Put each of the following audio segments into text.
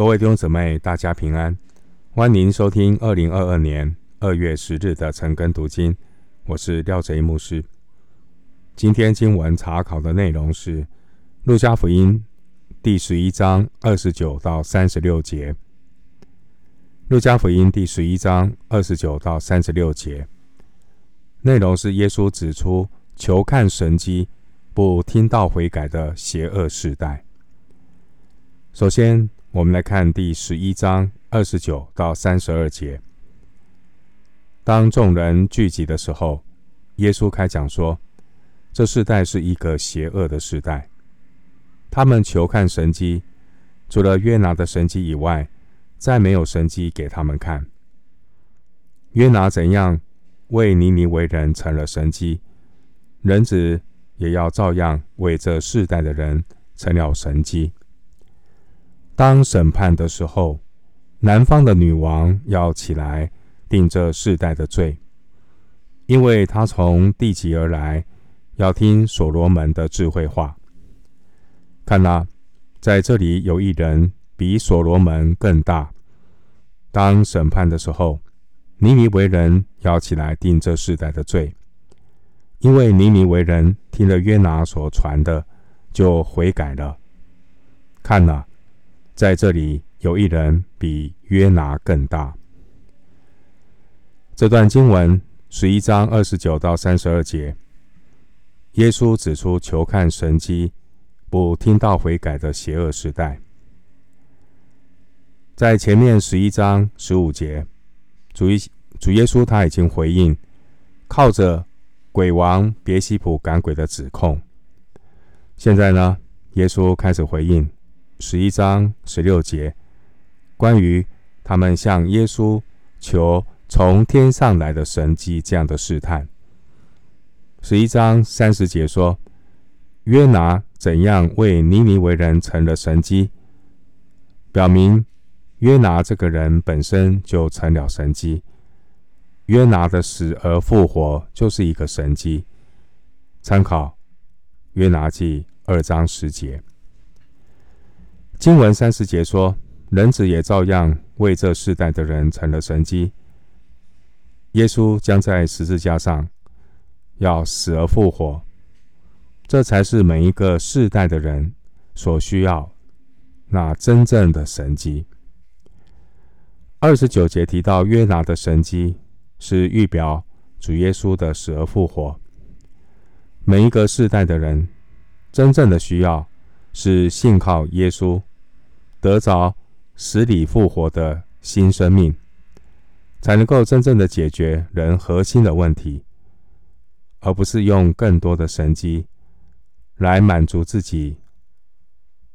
各位弟兄姊妹，大家平安，欢迎收听二零二二年二月十日的晨更读经。我是廖贼牧师。今天经文查考的内容是《路加福音》第十一章二十九到三十六节。《路加福音》第十一章二十九到三十六节内容是耶稣指出求看神迹、不听道悔改的邪恶世代。首先，我们来看第十一章二十九到三十二节。当众人聚集的时候，耶稣开讲说：“这世代是一个邪恶的世代，他们求看神迹，除了约拿的神迹以外，再没有神迹给他们看。约拿怎样为尼尼微人成了神迹，人子也要照样为这世代的人成了神迹。”当审判的时候，南方的女王要起来定这世代的罪，因为她从地极而来，要听所罗门的智慧话。看哪，在这里有一人比所罗门更大。当审判的时候，尼尼微人要起来定这世代的罪，因为尼尼微人听了约拿所传的，就悔改了。看哪。在这里有一人比约拿更大。这段经文十一章二十九到三十二节，耶稣指出求看神迹、不听到悔改的邪恶时代。在前面十一章十五节，主主耶稣他已经回应，靠着鬼王别西卜赶鬼的指控。现在呢，耶稣开始回应。十一章十六节，关于他们向耶稣求从天上来的神迹这样的试探。十一章三十节说，约拿怎样为尼尼微人成了神迹，表明约拿这个人本身就成了神迹。约拿的死而复活就是一个神迹。参考约拿记二章十节。经文三十节说：“人子也照样为这世代的人成了神机。耶稣将在十字架上要死而复活，这才是每一个世代的人所需要那真正的神迹。”二十九节提到约拿的神迹是预表主耶稣的死而复活。每一个世代的人真正的需要是信靠耶稣。得着死里复活的新生命，才能够真正的解决人核心的问题，而不是用更多的神机来满足自己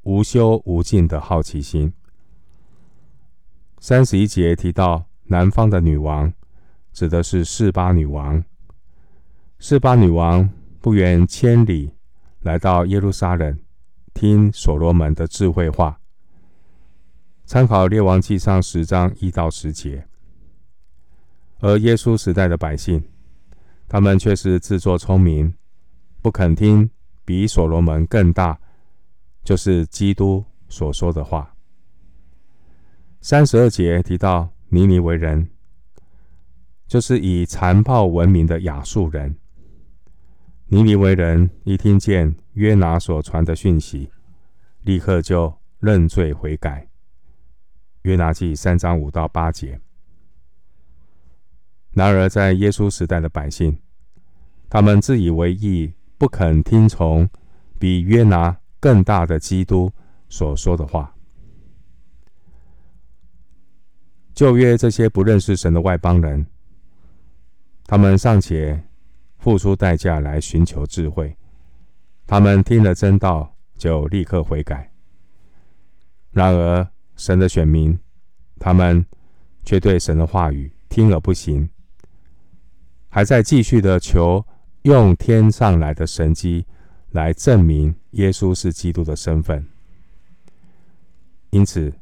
无休无尽的好奇心。三十一节提到南方的女王，指的是示巴女王。示巴女王不远千里来到耶路撒冷，听所罗门的智慧话。参考《列王记上》十章一到十节，而耶稣时代的百姓，他们却是自作聪明，不肯听比所罗门更大，就是基督所说的话。三十二节提到尼尼微人，就是以残暴闻名的亚述人。尼尼微人一听见约拿所传的讯息，立刻就认罪悔改。约拿记三章五到八节。然而，在耶稣时代的百姓，他们自以为义，不肯听从比约拿更大的基督所说的话。旧约这些不认识神的外邦人，他们尚且付出代价来寻求智慧，他们听了真道就立刻悔改。然而，神的选民，他们却对神的话语听而不行，还在继续的求用天上来的神迹来证明耶稣是基督的身份。因此，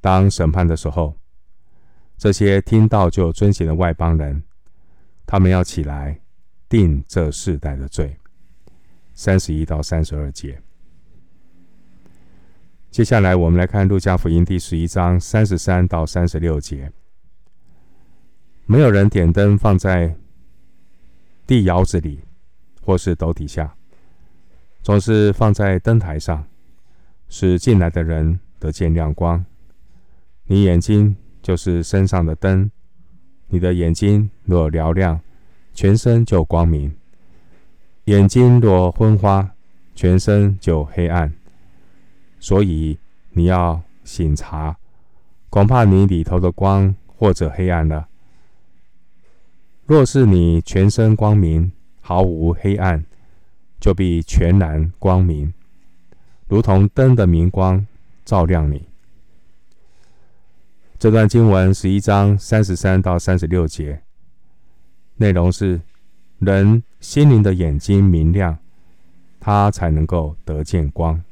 当审判的时候，这些听到就遵行的外邦人，他们要起来定这世代的罪。三十一到三十二节。接下来，我们来看路加福音第十一章三十三到三十六节。没有人点灯放在地窑子里，或是斗底下，总是放在灯台上，使进来的人得见亮光。你眼睛就是身上的灯，你的眼睛若嘹亮，全身就光明；眼睛若昏花，全身就黑暗。所以你要醒察，恐怕你里头的光或者黑暗了。若是你全身光明，毫无黑暗，就必全然光明，如同灯的明光照亮你。这段经文十一章三十三到三十六节，内容是人心灵的眼睛明亮，他才能够得见光。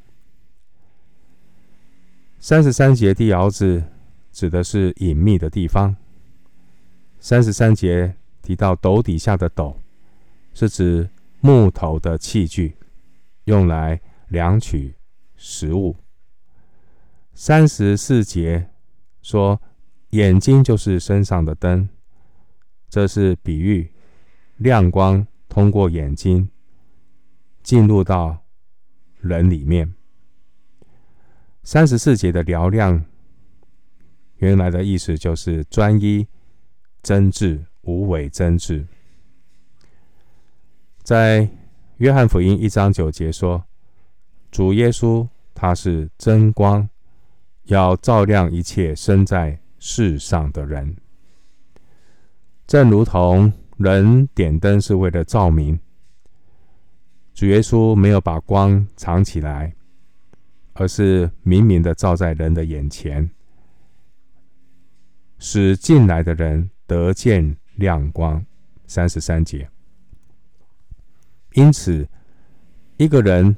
三十三节地窑子指的是隐秘的地方。三十三节提到斗底下的斗，是指木头的器具，用来量取食物。三十四节说眼睛就是身上的灯，这是比喻亮光通过眼睛进入到人里面。三十四节的嘹亮，原来的意思就是专一、真挚、无伪真挚。在约翰福音一章九节说，主耶稣他是真光，要照亮一切生在世上的人。正如同人点灯是为了照明，主耶稣没有把光藏起来。而是明明的照在人的眼前，使进来的人得见亮光。三十三节。因此，一个人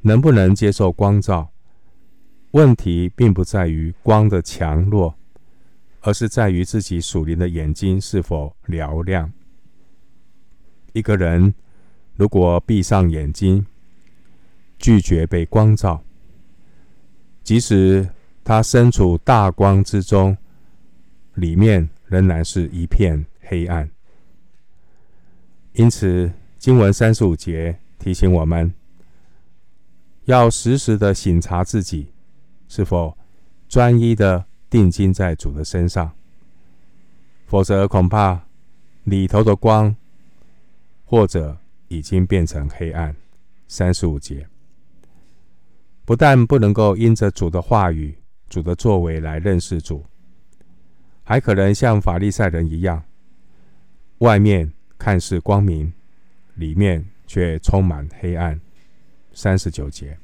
能不能接受光照，问题并不在于光的强弱，而是在于自己属灵的眼睛是否嘹亮。一个人如果闭上眼睛，拒绝被光照，即使他身处大光之中，里面仍然是一片黑暗。因此，经文三十五节提醒我们，要时时的省察自己是否专一的定睛在主的身上，否则恐怕里头的光，或者已经变成黑暗。三十五节。不但不能够因着主的话语、主的作为来认识主，还可能像法利赛人一样，外面看似光明，里面却充满黑暗。三十九节，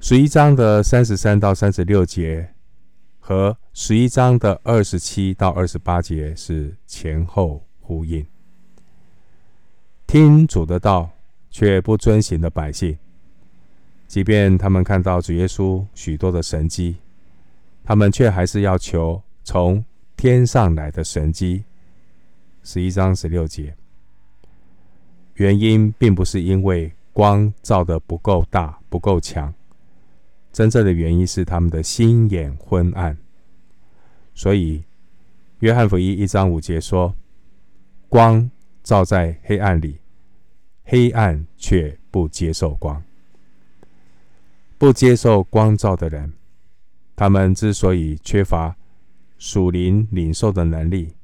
十一章的三十三到三十六节和十一章的二十七到二十八节是前后呼应。听主的道却不遵行的百姓。即便他们看到主耶稣许多的神迹，他们却还是要求从天上来的神迹。十一章十六节，原因并不是因为光照得不够大、不够强，真正的原因是他们的心眼昏暗。所以，约翰福音一章五节说：“光照在黑暗里，黑暗却不接受光。”不接受光照的人，他们之所以缺乏属灵领受的能力，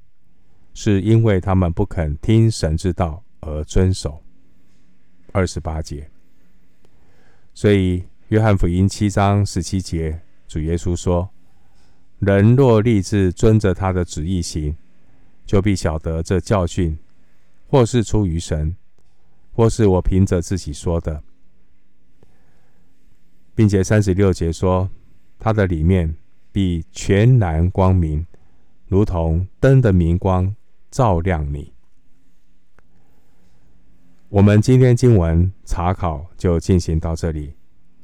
是因为他们不肯听神之道而遵守。二十八节，所以约翰福音七章十七节，主耶稣说：“人若立志遵着他的旨意行，就必晓得这教训，或是出于神，或是我凭着自己说的。”并且三十六节说，他的里面必全然光明，如同灯的明光照亮你。我们今天经文查考就进行到这里，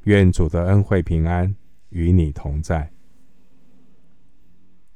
愿主的恩惠平安与你同在。